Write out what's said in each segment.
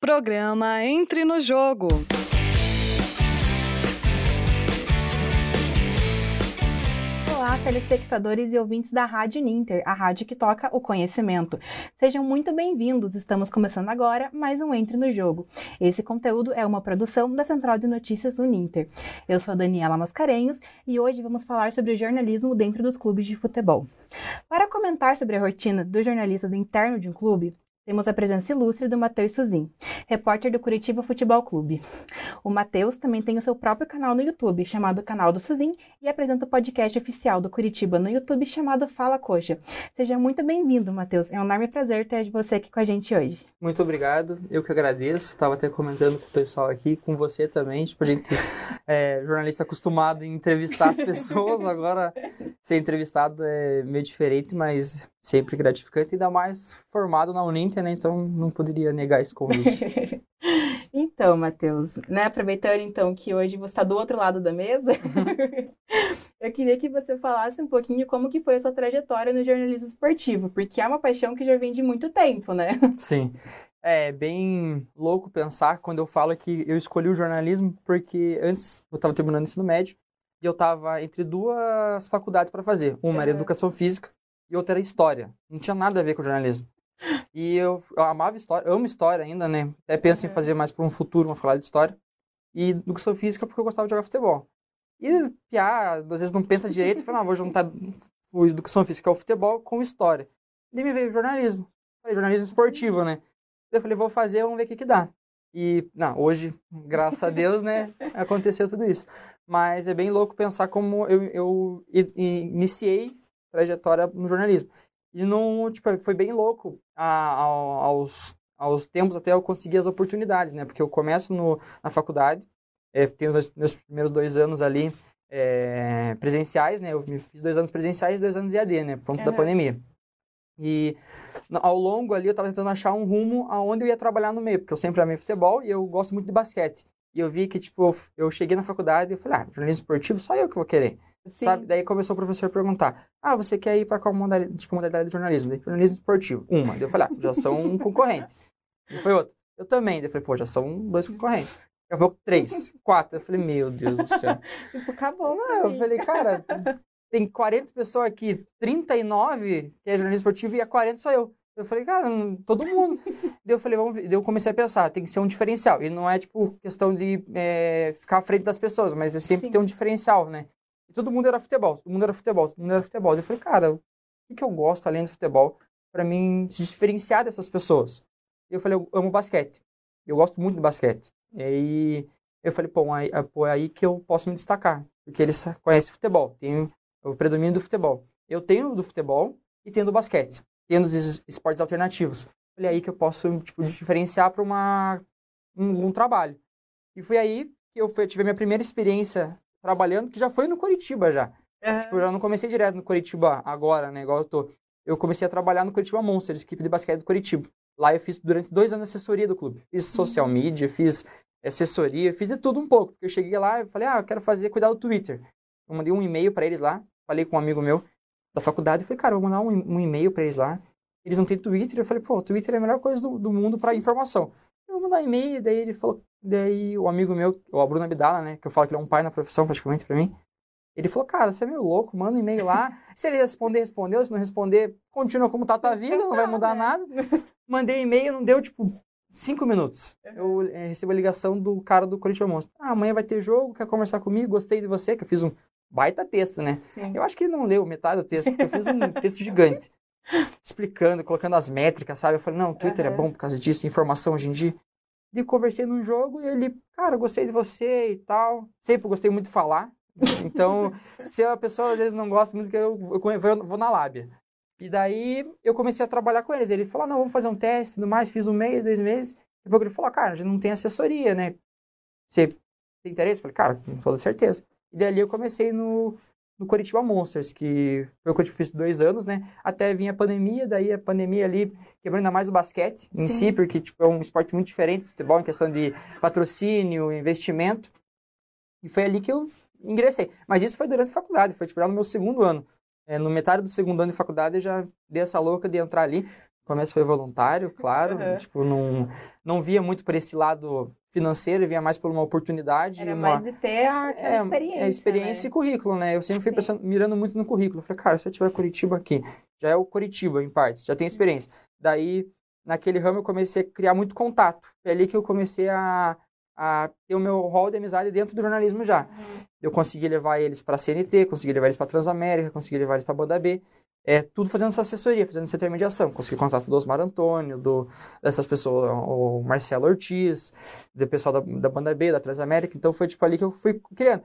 Programa Entre no Jogo. Olá, telespectadores e ouvintes da Rádio Ninter, a rádio que toca o conhecimento. Sejam muito bem-vindos. Estamos começando agora mais um Entre no Jogo. Esse conteúdo é uma produção da Central de Notícias do Ninter. Eu sou a Daniela Mascarenhos e hoje vamos falar sobre o jornalismo dentro dos clubes de futebol. Para comentar sobre a rotina do jornalista do interno de um clube, temos a presença ilustre do Matheus Suzin, repórter do Curitiba Futebol Clube. O Matheus também tem o seu próprio canal no YouTube, chamado Canal do Suzin, e apresenta o podcast oficial do Curitiba no YouTube, chamado Fala Coxa. Seja muito bem-vindo, Matheus. É um enorme prazer ter você aqui com a gente hoje. Muito obrigado, eu que agradeço. Estava até comentando com o pessoal aqui, com você também. Tipo, a gente é jornalista acostumado em entrevistar as pessoas, agora ser entrevistado é meio diferente, mas sempre gratificante, ainda mais formado na Uninter, né? Então não poderia negar esse convite. então, Matheus, né? Aproveitando então que hoje você está do outro lado da mesa, eu queria que você falasse um pouquinho como que foi a sua trajetória no jornalismo esportivo, porque é uma paixão que já vem de muito tempo, né? Sim. É bem louco pensar quando eu falo que eu escolhi o jornalismo porque antes eu estava terminando o ensino médio e eu estava entre duas faculdades para fazer. Uma era educação física e outra era história. Não tinha nada a ver com jornalismo. E eu, eu amava história, amo história ainda, né? Até penso em fazer mais para um futuro uma faculdade de história. E educação física porque eu gostava de jogar futebol. E piá, às vezes não pensa direito fala, não, vou juntar o educação física ao futebol com história. Daí me veio jornalismo. Falei, jornalismo esportivo, né? Eu falei, vou fazer, vamos ver o que que dá. E, não, hoje, graças a Deus, né, aconteceu tudo isso. Mas é bem louco pensar como eu, eu iniciei trajetória no jornalismo. E não, tipo, foi bem louco a, a, aos, aos tempos até eu conseguir as oportunidades, né? Porque eu começo no, na faculdade, é, tenho os meus primeiros dois anos ali é, presenciais, né? Eu fiz dois anos presenciais e dois anos EAD, né? Por conta uhum. da pandemia. E ao longo ali eu estava tentando achar um rumo aonde eu ia trabalhar no meio, porque eu sempre amei futebol e eu gosto muito de basquete. E eu vi que, tipo, eu, cheguei na faculdade e eu falei, ah, jornalismo esportivo, só eu que vou querer. Sim. Sabe? Daí começou o professor a perguntar: Ah, você quer ir para qual modalidade, tipo, modalidade de jornalismo? Daí, jornalismo esportivo. Uma. Daí eu falei: Ah, já são um concorrente. E foi outro. Eu também. Daí eu falei: Pô, já são dois concorrentes. Daqui a pouco, três, quatro. Eu falei: Meu Deus do céu. tipo, acabou, Não, eu falei: Cara, tem 40 pessoas aqui, 39 que é jornalismo esportivo e a 40 sou eu. Eu falei, cara, todo mundo. Daí eu falei, vamos ver. Daí eu comecei a pensar, tem que ser um diferencial. E não é, tipo, questão de é, ficar à frente das pessoas, mas é sempre Sim. ter um diferencial, né? E todo mundo era futebol, todo mundo era futebol, todo mundo era futebol. Eu falei, cara, o que, que eu gosto além do futebol para mim se diferenciar dessas pessoas? E eu falei, eu amo basquete. Eu gosto muito do basquete. E aí eu falei, pô, aí, pô, é aí que eu posso me destacar. Porque eles conhecem futebol, tem o predomínio do futebol. Eu tenho do futebol e tenho do basquete. Tenho dos esportes alternativos. Falei, é aí que eu posso, tipo, diferenciar para uma um, um, trabalho. E foi aí que eu fui, tive a minha primeira experiência trabalhando, que já foi no Curitiba já. É. Tipo, eu já não comecei direto no Curitiba agora, né, igual eu tô. Eu comecei a trabalhar no Curitiba Monsters, equipe de basquete do Curitiba. Lá eu fiz durante dois anos assessoria do clube. Fiz social uhum. media, fiz assessoria, fiz de tudo um pouco. Porque eu cheguei lá e falei, ah, eu quero fazer, cuidar do Twitter. Eu mandei um e-mail para eles lá, falei com um amigo meu da faculdade, e falei, cara, eu vou mandar um, um e-mail para eles lá. Eles não têm Twitter, eu falei, pô, o Twitter é a melhor coisa do, do mundo para informação. Vou mandar e-mail, daí ele falou, Daí o amigo meu, o Bruno Abdala, né, que eu falo que ele é um pai na profissão praticamente para mim, ele falou, cara, você é meio louco, manda um e-mail lá. Se ele responder, respondeu. Se não responder, continua como tá a tua vida, não vai mudar nada. Mandei e-mail, não deu, tipo, cinco minutos. Eu é, recebo a ligação do cara do Corinthians Monstro. Ah, amanhã vai ter jogo, quer conversar comigo? Gostei de você, que eu fiz um baita texto, né? Sim. Eu acho que ele não leu metade do texto, porque eu fiz um texto gigante. Explicando, colocando as métricas, sabe? Eu falei, não, o Twitter uhum. é bom por causa disso, informação hoje em dia de conversei num jogo e ele, cara, gostei de você e tal. Sempre gostei muito de falar. Então, se a pessoa às vezes não gosta muito, eu, eu, eu vou na lábia. E daí eu comecei a trabalhar com eles. Ele falou: não, vamos fazer um teste tudo mais. Fiz um mês, dois meses. Depois ele falou: cara, a gente não tem assessoria, né? Você tem interesse? Eu falei: cara, com toda certeza. E dali eu comecei no, no Curitiba Monsters, que foi o que eu fiz dois anos, né? Até vinha a pandemia, daí a pandemia ali quebrou ainda mais o basquete Sim. em si, porque tipo, é um esporte muito diferente do futebol em questão de patrocínio, investimento. E foi ali que eu ingressei. Mas isso foi durante a faculdade, foi tipo, no meu segundo ano. É, no metade do segundo ano de faculdade eu já dei essa louca de entrar ali. Começo foi voluntário, claro. Uhum. Tipo, não, não via muito por esse lado financeiro, via mais por uma oportunidade. Era uma... mais de ter aquela É, experiência. é experiência né? e currículo, né? Eu sempre fui Sim. pensando, mirando muito no currículo. Eu falei, cara, se eu tiver Curitiba aqui, já é o Curitiba, em partes, já tem experiência. Daí, naquele ramo, eu comecei a criar muito contato. É ali que eu comecei a, a ter o meu rol de amizade dentro do jornalismo já. Uhum. Eu consegui levar eles para a CNT, consegui levar eles para Transamérica, consegui levar eles para Banda B. É, tudo fazendo essa assessoria, fazendo essa intermediação. Consegui contato do Osmar Antônio, do, dessas pessoas, o Marcelo Ortiz, do pessoal da, da Banda B, da Transamérica. Então foi tipo ali que eu fui criando.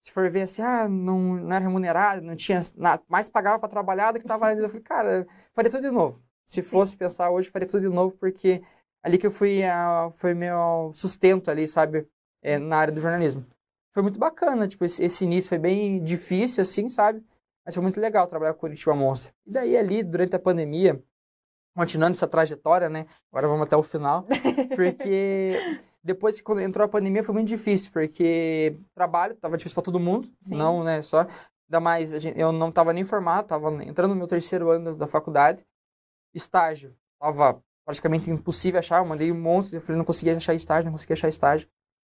Se for ver assim, ah, não, não era remunerado, não tinha nada, mais pagava para trabalhar do que estava ali. Eu falei, cara, faria tudo de novo. Se Sim. fosse pensar hoje, faria tudo de novo, porque ali que eu fui, ah, foi meu sustento ali, sabe, é, na área do jornalismo. Foi muito bacana, tipo, esse, esse início foi bem difícil, assim, sabe? Mas foi muito legal trabalhar com Curitiba Monster. E daí ali, durante a pandemia, continuando essa trajetória, né? Agora vamos até o final, porque depois que quando entrou a pandemia foi muito difícil, porque trabalho tava difícil para todo mundo, Sim. não, né, só ainda mais a gente, eu não tava nem formado, tava entrando no meu terceiro ano da faculdade. Estágio, tava praticamente impossível achar, eu mandei um monte, eu falei, não conseguia achar estágio, não conseguia achar estágio.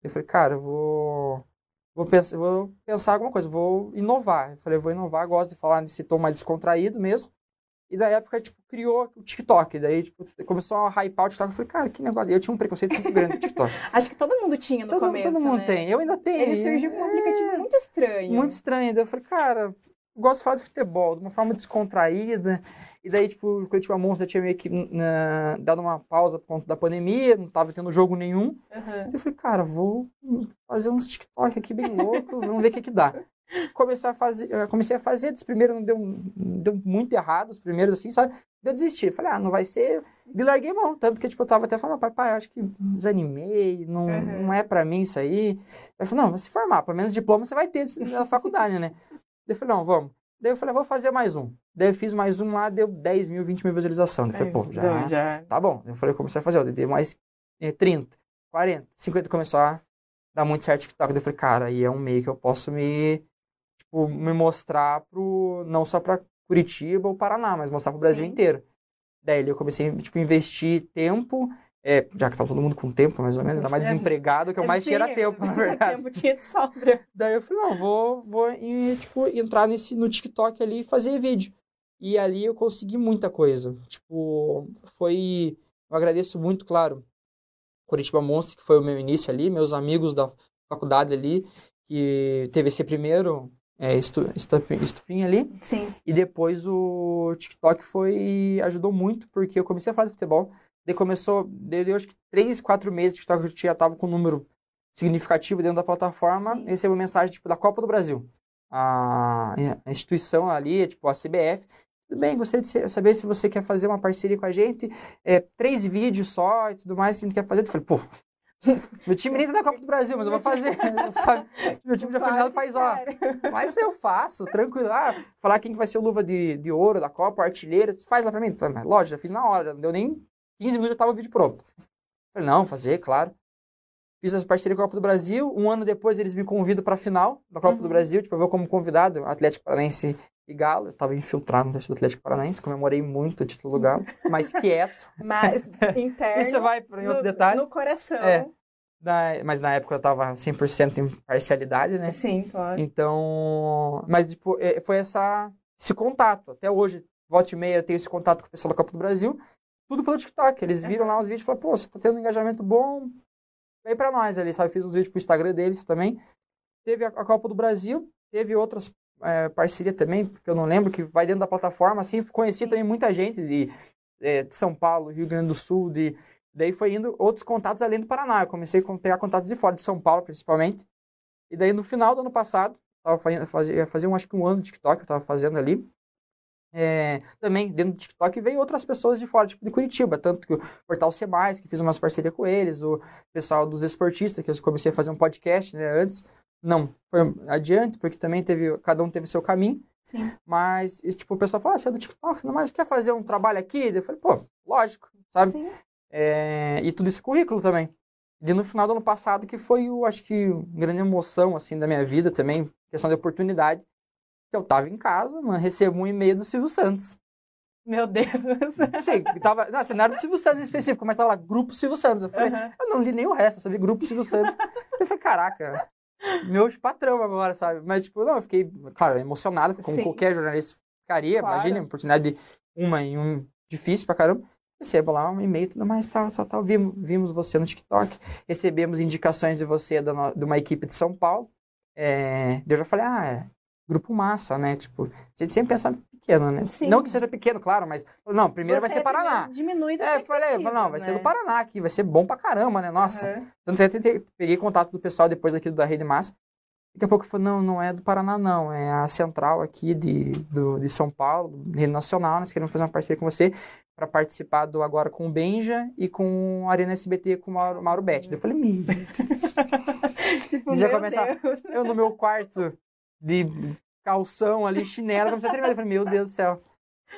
Eu falei, cara, eu vou vou pensar, vou pensar alguma coisa, vou inovar. Eu falei, vou inovar, gosto de falar nesse tom mais descontraído mesmo. E da época, tipo, criou o TikTok. Daí, tipo, começou a hypar o TikTok. Eu falei, cara, que negócio. Eu tinha um preconceito muito grande com o TikTok. Acho que todo mundo tinha no todo, começo, todo mundo né? tem. Eu ainda tenho. Ele surgiu com um aplicativo É, muito estranho. muito estranho. Daí eu falei, cara, gosto de falar de futebol de uma forma descontraída. E daí, tipo, o Curitiba Monster tinha meio que na- dado uma pausa por conta da pandemia, não tava tendo jogo nenhum. Aham. Eu falei, cara, vou fazer uns TikTok aqui bem louco, vamos ver o que que dá. Comecei a fazer, eu comecei a fazer, dos primeiros não deu, deu muito errado, os primeiros assim, sabe? Eu desisti, falei, ah, não vai ser, e larguei mão, tanto que tipo, eu tava até falando, pai, pai, acho que desanimei, não, Uhum. não é pra mim isso aí. Aí eu falei, não, vai se formar, pelo menos diploma você vai ter na faculdade, né? Daí eu falei, não, vamos. Daí eu falei, vou fazer mais um. Daí eu fiz mais um lá, deu 10 mil, 20 mil visualizações. Daí eu falei, pô, já, já. Tá bom. Eu falei, comecei a fazer, ó, dei mais eh, 30, 40, 50 começou a dar muito certo TikTok. Daí eu falei, cara, aí é um meio que eu posso me, tipo, me mostrar pro, não só pra Curitiba ou Paraná, mas mostrar pro Brasil Sim. inteiro. Daí eu comecei, tipo, investir tempo, é, já que tava todo mundo com tempo, mais ou menos, ainda mais É. desempregado, que eu mais tinha era tempo, na verdade. tempo tinha de sobra. Daí eu falei, não, vou, vou e, tipo, entrar nesse, no TikTok ali e fazer vídeo. E ali eu consegui muita coisa. Tipo, foi. Eu agradeço muito, claro, Curitiba Monstro, que foi o meu início ali, meus amigos da faculdade ali, que teve esse primeiro é, estu, estupim, estupim ali. Sim. E depois o TikTok foi. ajudou muito, porque eu comecei a falar de futebol. Daí começou, eu acho que três, quatro meses de TikTok eu já tava com um número significativo dentro da plataforma. Sim. Recebo mensagem tipo, da Copa do Brasil. A, a instituição ali, tipo a CBF. Tudo bem, gostaria de saber se você quer fazer uma parceria com a gente. É, três vídeos só e tudo mais que a gente quer fazer. Eu falei, pô, meu time nem tá na Copa do Brasil, mas eu vou fazer. Meu time já foi que faz, ó, mas eu faço, tranquilo. Ah, falar quem que vai ser o luva de, de ouro da Copa, artilheiro, faz lá pra mim. Falei, mas lógico, já fiz na hora, não deu nem 15 minutos, já tava o vídeo pronto. Falei, não, fazer, claro. Fiz as parcerias com a Copa do Brasil. Um ano depois eles me convidam pra final da Copa do Uhum. Brasil, tipo, eu vou como convidado, Atlético Paranaense e Galo. Eu tava infiltrado no teste do Atlético Paranaense, comemorei muito o título do Galo, mas quieto. Mas interno. Isso vai para outro no, detalhe. No coração. É. Da- mas na época eu tava 100% em parcialidade, né? Sim, claro. Então, mas tipo, é, foi essa, esse contato. Até hoje, volta e meia, eu tenho esse contato com o pessoal da Copa do Brasil. Tudo pelo TikTok. Eles viram lá os vídeos e falaram, pô, você tá tendo um engajamento bom, vem pra nós ali, sabe? Fiz uns vídeos pro Instagram deles também. Teve a, a Copa do Brasil, teve outras é, parcerias também, que eu não lembro, que vai dentro da plataforma, assim. Conheci também muita gente de, é, de São Paulo, Rio Grande do Sul, de... Daí foi indo outros contatos além do Paraná. Eu comecei a pegar contatos de fora, de São Paulo, principalmente. E daí, no final do ano passado, tava fazendo, fazia, fazia um, acho que um ano de TikTok, eu tava fazendo ali. É, também, dentro do TikTok, veio outras pessoas de fora, tipo de Curitiba. Tanto que o Portal C+, que fiz umas parcerias com eles, o pessoal dos esportistas, que eu comecei a fazer um podcast, né, antes. Não, foi adiante, porque também teve, cada um teve seu caminho. Sim. Mas, e, tipo, o pessoal falou, ah, você é do TikTok, mas quer fazer um trabalho aqui? Eu falei, pô, lógico, sabe? Sim. É, e tudo esse currículo também. E no final do ano passado, que foi, o, acho que, grande emoção, assim, da minha vida também, questão de oportunidade, que eu tava em casa, mano, recebo um e-mail do Silvio Santos. Meu Deus. Não sei, tava. Não, assim, não era do Silvio Santos em específico, mas tava lá, Grupo Silvio Santos. Eu falei, Aham. eu não li nem o resto, eu só vi Grupo Silvio Santos. eu falei, caraca, meu patrão agora, sabe? Mas, tipo, não, eu fiquei, claro, emocionado, como Sim. qualquer jornalista ficaria. Claro. Imagina, oportunidade de uma em um difícil pra caramba. Recebo lá um e-mail e tudo mais, tal, tal, tal. Vimos, vimos você no TikTok, recebemos indicações de você da de uma equipe de São Paulo. É, eu já falei, ah, é grupo massa, né? Tipo, a gente sempre pensa pequeno, né? Sim. Não que seja pequeno, claro, mas, não, primeiro vai Você ser Paraná. Diminui É, eu falei, eu falei, não, vai expectativas, ser do né? Paraná aqui, vai ser bom pra caramba, né? Nossa. Tanto é que eu tentei- peguei contato do pessoal depois aqui da Rede Massa. Daqui a pouco falou, não, não é do Paraná, não. É a central aqui de, do, de São Paulo, Rede Nacional. Nós queremos fazer uma parceria com você para participar do Agora com o Benja e com a Arena SBT com o Mauro, Mauro Betti. Eu falei, meu Deus. Tipo, Já meu começa- Deus. Eu no meu quarto de calção ali, chinelo, comecei a tremer. Eu falei, meu Deus do céu.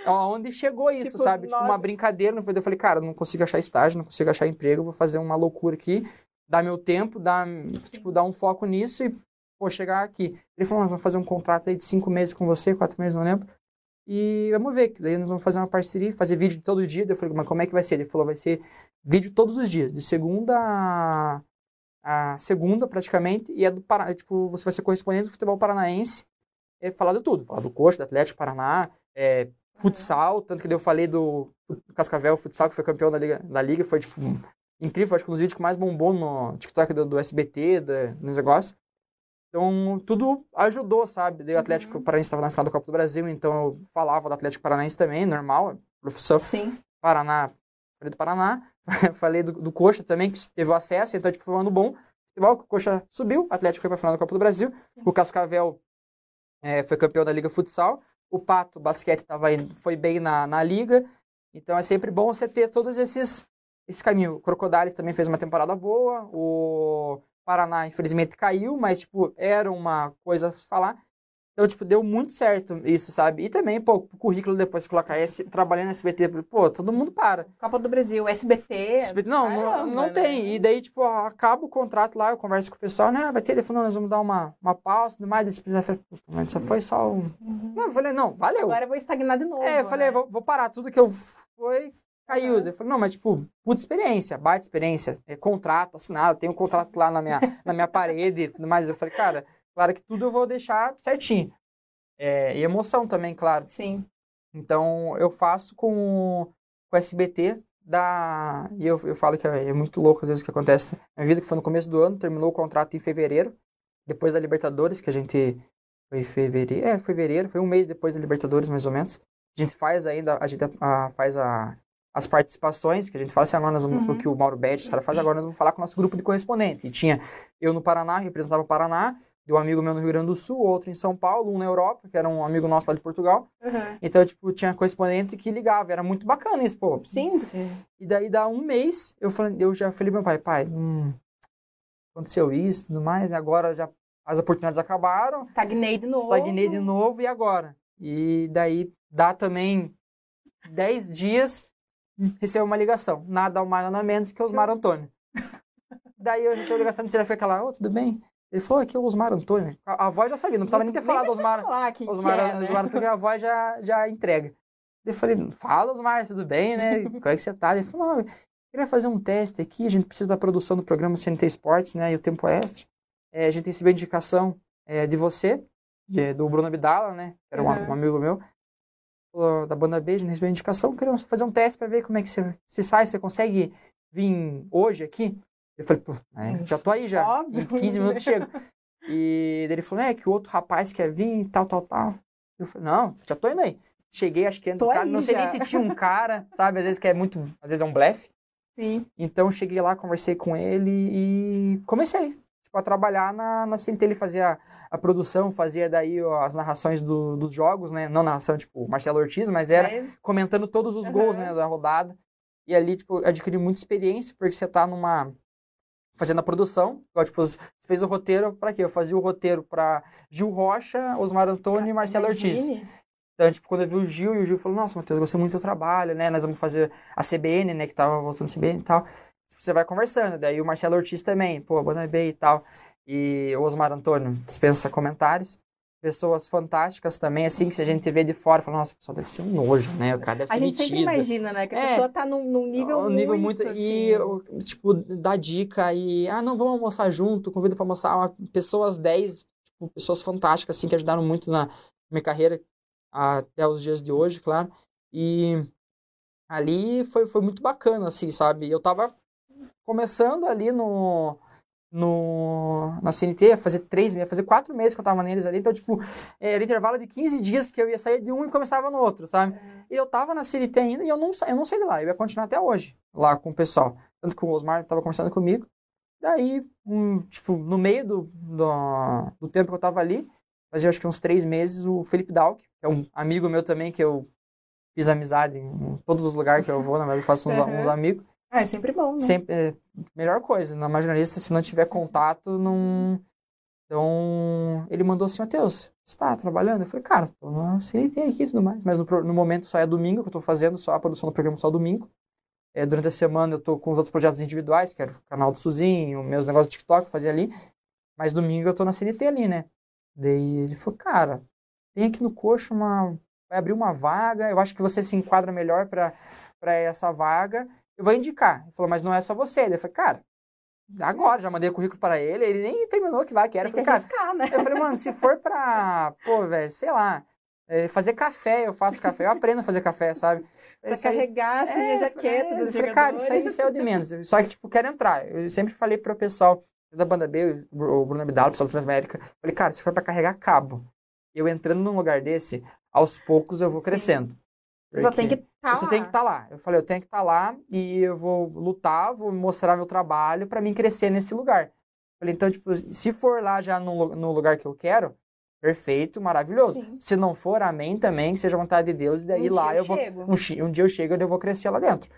Aonde chegou isso, Tipo, sabe? Tipo, nossa. uma brincadeira. Não foi? Eu falei, cara, não consigo achar estágio, não consigo achar emprego, vou fazer uma loucura aqui, dar meu tempo, dar, tipo, dar um foco nisso e, pô, chegar aqui. Ele falou, nós vamos fazer um contrato aí de cinco meses com você, quatro meses, não lembro. E vamos ver, que daí nós vamos fazer uma parceria, fazer vídeo todo dia. Eu falei, mas como é que vai ser? Ele falou, vai ser vídeo todos os dias, de segunda a, a segunda praticamente, e é do Paraná, tipo, você vai ser correspondente do futebol paranaense, é falar de tudo, falar do Coxa, do Atlético Paraná, é, futsal, tanto que eu falei do, do Cascavel Futsal, que foi campeão da Liga, da Liga foi, tipo, incrível, acho que um dos vídeos que mais bombou no TikTok do, do SBT, da, nos negócios. Então, tudo ajudou, sabe? Daí o Atlético Paranaense estava na final da Copa do Brasil, então eu falava do Atlético Paranaense também, normal, é profissão. Sim. Paraná, do Paraná, falei do, do Coxa também, que teve o acesso, então, tipo, foi um ano bom. Futebol, que o Coxa subiu, o Atlético foi pra final da Copa do Brasil, o Cascavel eh, foi campeão da Liga Futsal, o Pato, basquete, tava foi bem na, na Liga, então é sempre bom você ter todos esses, esses caminhos. O Crocodiles também fez uma temporada boa, o Paraná, infelizmente, caiu, mas, tipo, era uma coisa a falar. Então, tipo, deu muito certo isso, sabe? E também, pô, o currículo depois que colocar esse, trabalhando no SBT, pô, todo mundo para. Copa do Brasil, SBT. SBT, não, não, caramba, não né? tem. E daí, tipo, acaba o contrato lá, eu converso com o pessoal, né? Vai ter, não, nós vamos dar uma, uma pausa e tudo mais. Daí precisa, falei, puta, mas só foi só um. Não, eu falei, não, valeu. Agora eu vou estagnar de novo. é, eu falei, né? vou, vou parar tudo que eu foi, caiu. Daí Eu falei, não, mas tipo, puta experiência, baita experiência, é, contrato assinado, tem um contrato lá na minha, na minha parede e tudo mais. Eu falei, cara, claro que tudo eu vou deixar certinho. É, e emoção também, claro. Sim. Então, eu faço com, com o SBT da... E eu, eu falo que é, é muito louco às vezes o que acontece na minha vida, que foi no começo do ano, terminou o contrato em fevereiro, depois da Libertadores, que a gente... Foi fevereiro, é, fevereiro, foi um mês depois da Libertadores, mais ou menos. A gente faz ainda, a gente ah, faz a, as participações, que a gente fala assim, agora nós vamos, Uhum. o que o Mauro Betti, os caras fazem, agora nós vamos falar com o nosso grupo de correspondente. E tinha eu no Paraná, representava o Paraná, de um amigo meu no Rio Grande do Sul, outro em São Paulo, um na Europa, que era um amigo nosso lá de Portugal. Uhum. Então, tipo, tinha correspondente que ligava, era muito bacana isso, pô. Sim. E daí, dá um mês, eu, falei, eu já falei pro meu pai, pai, hum, aconteceu isso e tudo mais, né? agora já as oportunidades acabaram, estagnei de novo. estagnei de novo, e agora? E daí, dá também 10 dias, recebo uma ligação, nada mais, nada menos que Osmar Antônio. daí eu recebi a ligação, ele foi aquela, ô, tudo bem? Ele falou, aqui é o Osmar Antônio. A, a voz já sabia, não precisava nem ter falado Osmar. falar que, Osmar, que é, né? Osmar Antônio, a voz já, já entrega. Eu falei, fala Osmar, tudo bem, né? Como é que você tá? Ele falou, queria fazer um teste aqui, a gente precisa da produção do programa CNT Esportes, né? E o tempo extra. É, a gente recebeu indicação é, de você, de- do Bruno Abdala, né? Era um, Uhum. um amigo meu. Da banda B, a gente recebeu indicação, queremos fazer um teste para ver como é que você se sai, você consegue vir hoje aqui? Eu falei, pô, é, já tô aí já. Óbvio. Em 15 minutos chego. E ele falou, é, que o outro rapaz quer vir, tal, tal, tal. Eu falei, não, já tô indo aí. Cheguei, acho que cara, aí não sei já. nem se tinha um cara, sabe? Às vezes que é muito, às vezes é um blefe. Sim. Então cheguei lá, conversei com ele e comecei, tipo, a trabalhar na, na CNT. Ele fazia a produção, fazia daí ó, as narrações do- dos jogos, né? Não narração, tipo, Marcelo Ortiz, mas era Mas- comentando todos os gols, Aham. né, da rodada. E ali, tipo, eu adquiri muita experiência, porque você tá numa... Fazendo a produção, igual, tipo, você fez o roteiro pra quê? Eu fazia o roteiro pra Gil Rocha, Osmar Antônio e Marcelo Ortiz. Imagine. Então, tipo, quando eu vi o Gil, e o Gil falou, nossa, Matheus, eu gostei muito do seu trabalho, né? Nós vamos fazer a CBN, né? Que tava voltando a CBN e tal. Você vai conversando. Daí o Marcelo Ortiz também, pô, Banda B e tal. E o Osmar Antônio dispensa comentários. Pessoas fantásticas também, assim, que se a gente vê de fora, fala, nossa, o pessoal deve ser um nojo, né? O cara deve ser A gente sempre imagina, né? Que a É. pessoa tá num, num nível um muito, nível muito. E, assim, o- tipo, dá dica e. Ah, não, vamos almoçar junto, convido pra almoçar. Uma, pessoas 10, tipo, pessoas fantásticas, assim, que ajudaram muito na minha carreira até os dias de hoje, claro. E ali foi, foi muito bacana, assim, sabe? Eu tava começando ali no. No, na CNT, ia fazer três meses, ia fazer quatro meses que eu tava neles ali, então, tipo, era intervalo de 15 dias que eu ia sair de um e começava no outro, sabe? E eu tava na CNT ainda e eu não, eu não saí de lá. Eu ia continuar até hoje, lá com o pessoal. Tanto que o Osmar tava conversando comigo. Daí, um, tipo, no meio do, do, do tempo que eu tava ali, fazia acho que uns três meses, o Felipe Dalk, que é um amigo meu também, que eu fiz amizade em todos os lugares que eu vou, na verdade eu faço uns, Uhum. uns amigos. Ah, é sempre bom, né? Sempre, é, melhor coisa, na jornalista, se não tiver contato, não... Então, ele mandou assim, Matheus, você tá trabalhando? Eu falei, cara, tô na CNT aqui e tudo mais. Mas no, no momento só é domingo que eu tô fazendo, só a produção do programa só domingo. É, durante a semana eu tô com os outros projetos individuais, que era o canal do Suzinho, meus negócios do TikTok, que eu fazia ali. Mas domingo eu tô na CNT ali, né? Daí ele falou, cara, tem aqui no coxo uma... Vai abrir uma vaga, eu acho que você se enquadra melhor pra essa vaga. Eu vou indicar. Ele falou, mas não é só você. Eu falei, cara, agora, já mandei o currículo para ele, ele nem terminou que vai, que era. Tem Eu que falei, cara, arriscar, né? eu falei, mano, se for pra, pô, velho, sei lá, é, fazer café, eu faço café, eu aprendo a fazer café, sabe? Pra Isso aí- carregar, assim, a é, jaqueta é, dos eu falei, cara, isso aí jogadores. saiu de menos. Só que, tipo, quero entrar. Eu sempre falei pro pessoal da banda B, o Bruno Abdala, o pessoal do Transamérica, falei, cara, se for pra carregar cabo, eu entrando num lugar desse, aos poucos eu vou Sim. crescendo. Você só Porque- tem que tá você lá. tem que estar lá. Eu falei, eu tenho que estar lá e eu vou lutar, vou mostrar meu trabalho para mim crescer nesse lugar. Falei, então, tipo, se for lá já no, no lugar que eu quero, perfeito, maravilhoso. Sim. Se não for, amém também, que seja a vontade de Deus, e daí Um lá dia eu vou. Um, um dia eu chego e eu vou crescer lá dentro.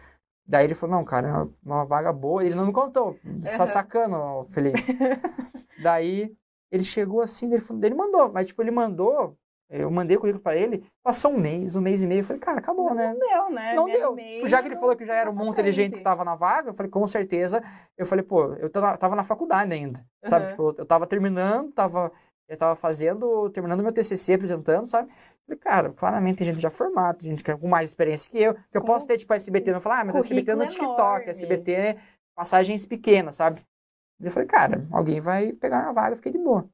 Daí ele falou, não, cara, é uma, uma vaga boa. Ele não me contou. Só Aham. sacando, Felipe. daí ele chegou assim, ele, ele mandou. Mas, tipo, ele mandou, eu mandei o currículo pra ele, passou um mês, um mês e meio. Eu falei, cara, acabou, né? Não deu, né? Não deu. meio, Já que ele não- falou que já era um não monte pra inteligente que tava na vaga, eu falei, com certeza. Eu falei, pô, eu tava, na faculdade ainda, sabe? Aham. Tipo, eu tava terminando, tava, eu tava fazendo, terminando meu TCC, apresentando, sabe? Falei, cara, claramente tem gente já formada, tem gente que- com mais experiência que eu, que eu posso ter, tipo, a SBT, não falar, ah, mas a SBT é no TikTok, enorme. SBT é passagens pequenas, sabe? Eu falei, cara, alguém vai pegar a vaga, eu fiquei de boa.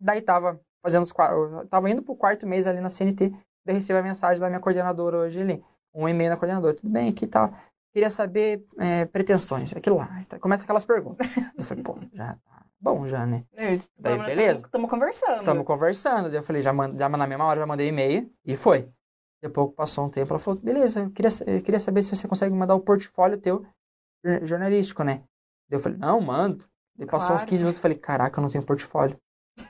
Daí tava fazendo os qua- eu tava indo pro quarto mês ali na CNT, daí recebi a mensagem da minha coordenadora hoje ali, um e-mail da coordenadora, tudo bem aqui e tal. Queria saber é, pretensões, aquilo lá. Tá- Começa aquelas perguntas. Eu falei, pô, já tá bom já, né? É, Daí, tamo- beleza. Estamos conversando. Estamos conversando. Daí eu falei, já, manda, já na mesma hora já mandei e-mail e foi. Depois passou um tempo, ela falou, beleza, eu queria, eu queria saber se você consegue mandar o portfólio teu jor- jornalístico, né? Daí eu falei, não, mando. Daí passou uns Claro. 15 minutos, eu falei, caraca, eu não tenho portfólio.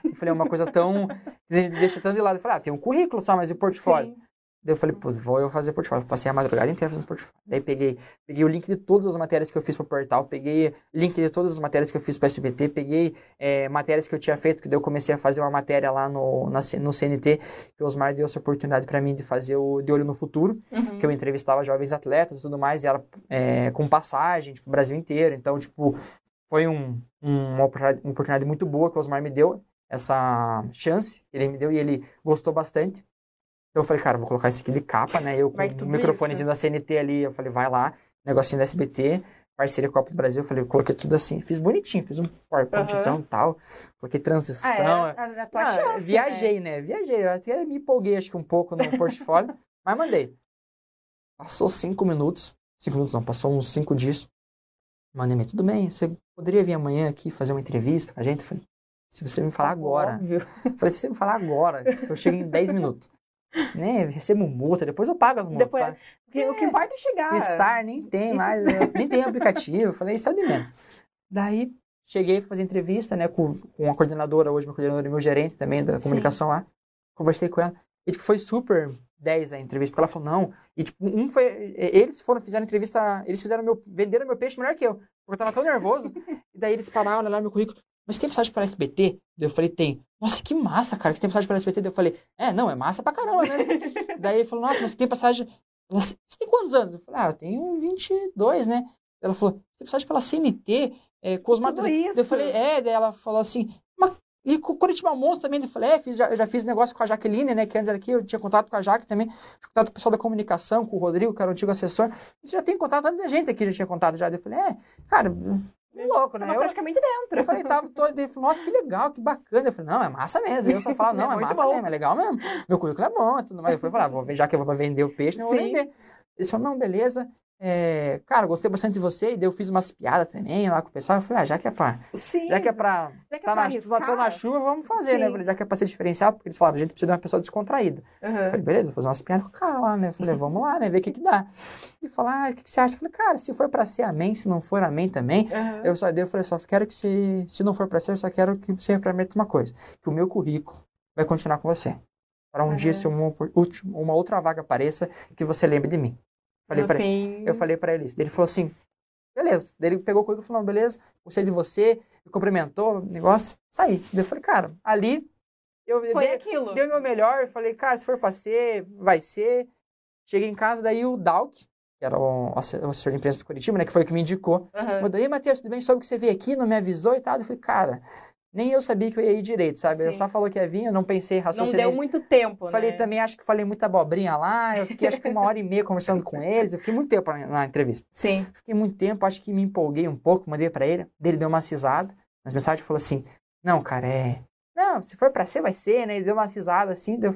Eu falei, é uma coisa tão... deixa tanto de lado. Eu falei, ah, tem um currículo só, mas e o portfólio? Sim. Daí eu falei, pô, vou eu fazer portfólio. Passei a madrugada inteira fazendo portfólio. Daí peguei, peguei o link de todas as matérias que eu fiz para o portal, peguei link de todas as matérias que eu fiz para SBT, peguei é, matérias que eu tinha feito, que daí eu comecei a fazer uma matéria lá no, na, no CNT, que o Osmar deu essa oportunidade para mim de fazer o De Olho no Futuro, Uhum. que eu entrevistava jovens atletas e tudo mais, e ela é, com passagem, tipo, o Brasil inteiro. Então, tipo, foi um, um- uma oportunidade muito boa que o Osmar me deu, essa chance que ele me deu, e ele gostou bastante. Então eu falei, cara, vou colocar isso aqui de capa, né? Eu com Vai o tudo microfonezinho da CNT ali, eu falei, vai lá, negocinho da SBT, parceria com a Copa do Brasil, eu falei, eu coloquei tudo assim, fiz bonitinho, fiz um PowerPointzão e tal, coloquei transição. Ah, é, a, a tua Ah, chance, viajei, né? Viajei, eu até me empolguei acho que um pouco no portfólio, mas mandei. Passou cinco minutos, cinco minutos não, passou uns cinco dias, mandei, tudo bem, você poderia vir amanhã aqui fazer uma entrevista com a gente? Eu falei, se você me falar agora, Óbvio. eu falei, se você me falar agora, eu chego em 10 minutos. Né? Recebo multa, depois eu pago as multas, Depois- sabe? Porque O que importa é chegar. Star nem tem mais, nem tem aplicativo. Eu falei, isso é de menos. Daí, cheguei pra fazer entrevista, né, com, com a coordenadora, hoje minha coordenadora e meu gerente também da Sim. comunicação lá. Conversei com ela. E, tipo, foi super 10 a entrevista, porque ela falou, não. E, tipo, um foi... Eles foram, fizeram entrevista, eles fizeram meu... Venderam meu peixe melhor que eu. Porque eu tava tão nervoso. e daí eles pararam, olharam meu currículo. Mas tem passagem para SBT? Eu falei, tem. Nossa, que massa, cara, que você tem passagem para SBT. Eu falei, é, não, é massa pra caramba, né? Daí ele falou, nossa, mas você tem passagem... Ela, Você tem quantos anos? Eu falei, ah, eu tenho 22, né? Ela falou, você tem passagem pela CNT, é, com os Tudo isso. Eu falei, é, daí ela falou assim, mas E com o Curitiba Monstro também, eu falei, é, fiz, já, eu já fiz negócio com a Jaqueline, né, que antes era aqui, eu tinha contato com a Jaque também, tinha contato com o pessoal da comunicação, com o Rodrigo, que era o antigo assessor. Você já tem contato, tanta gente aqui já tinha contato já. Eu falei, é, cara, louco, né? Tava Eu, praticamente dentro. eu falei, tava todo. Ele falou, nossa, que legal, que bacana. Eu falei, não, é massa mesmo. Eu só falava, não, é, É massa bom. mesmo, é legal mesmo. Meu currículo é bom e tudo mais. Eu falei, ah, vou ver, já que eu vou vender o peixe, não vou Sim. vender. Ele falou, não, beleza. É, cara, gostei bastante de você. E daí eu fiz umas piadas também lá com o pessoal. Eu falei, ah, já que é pra. Sim. Já que é pra. Já que é Tá pra na, arriscar. tô na chuva, vamos fazer, né? Sim. Eu falei, já que é pra ser diferencial, porque eles falaram, a gente precisa de uma pessoa descontraída. Eu Aham. falei, beleza, vou fazer umas piadas com o cara lá, né? Eu falei, vamos lá, né? Ver o que que dá. E falar, ah, o que, que você acha? Eu falei, cara, se for pra ser amém, se não for amém também. Aham. Eu só eu falei, só quero que você, se não for pra ser, eu só quero que você me prometa uma coisa, que o meu currículo vai continuar com você. Para um Aham. dia, se uma, uma outra vaga apareça, que você lembre de mim. Falei No pra, fim... eu falei pra ele isso. Ele falou assim, beleza. Daí ele pegou o currículo e falou, beleza, gostei de você, me cumprimentou, negócio, saí. Daí eu falei, cara, ali, eu Foi dei, aquilo. dei o meu melhor, eu falei, cara, se for pra ser, vai ser. Cheguei em casa, daí o Dalk, que era o asse- o assessor de imprensa do Curitiba, né, que foi o que me indicou. Mandou, ei, Matheus, tudo bem? Soube que você veio aqui, não me avisou e tal. Eu falei, cara, nem eu sabia que eu ia ir direito, sabe? Ele Sim. só falou que ia vir, eu não pensei, Não raciocinei. deu muito tempo, Falei né? também, acho que falei muita abobrinha lá. Eu fiquei, acho que uma hora e meia conversando com eles. Eu fiquei muito tempo na, entrevista. Sim. Fiquei muito tempo, acho que me empolguei um pouco, mandei pra ele. Ele deu uma cisada. Nas mensagens falou assim: Não, cara, é. Não, se for pra ser, vai ser, né? Ele deu uma cisada assim. Deu...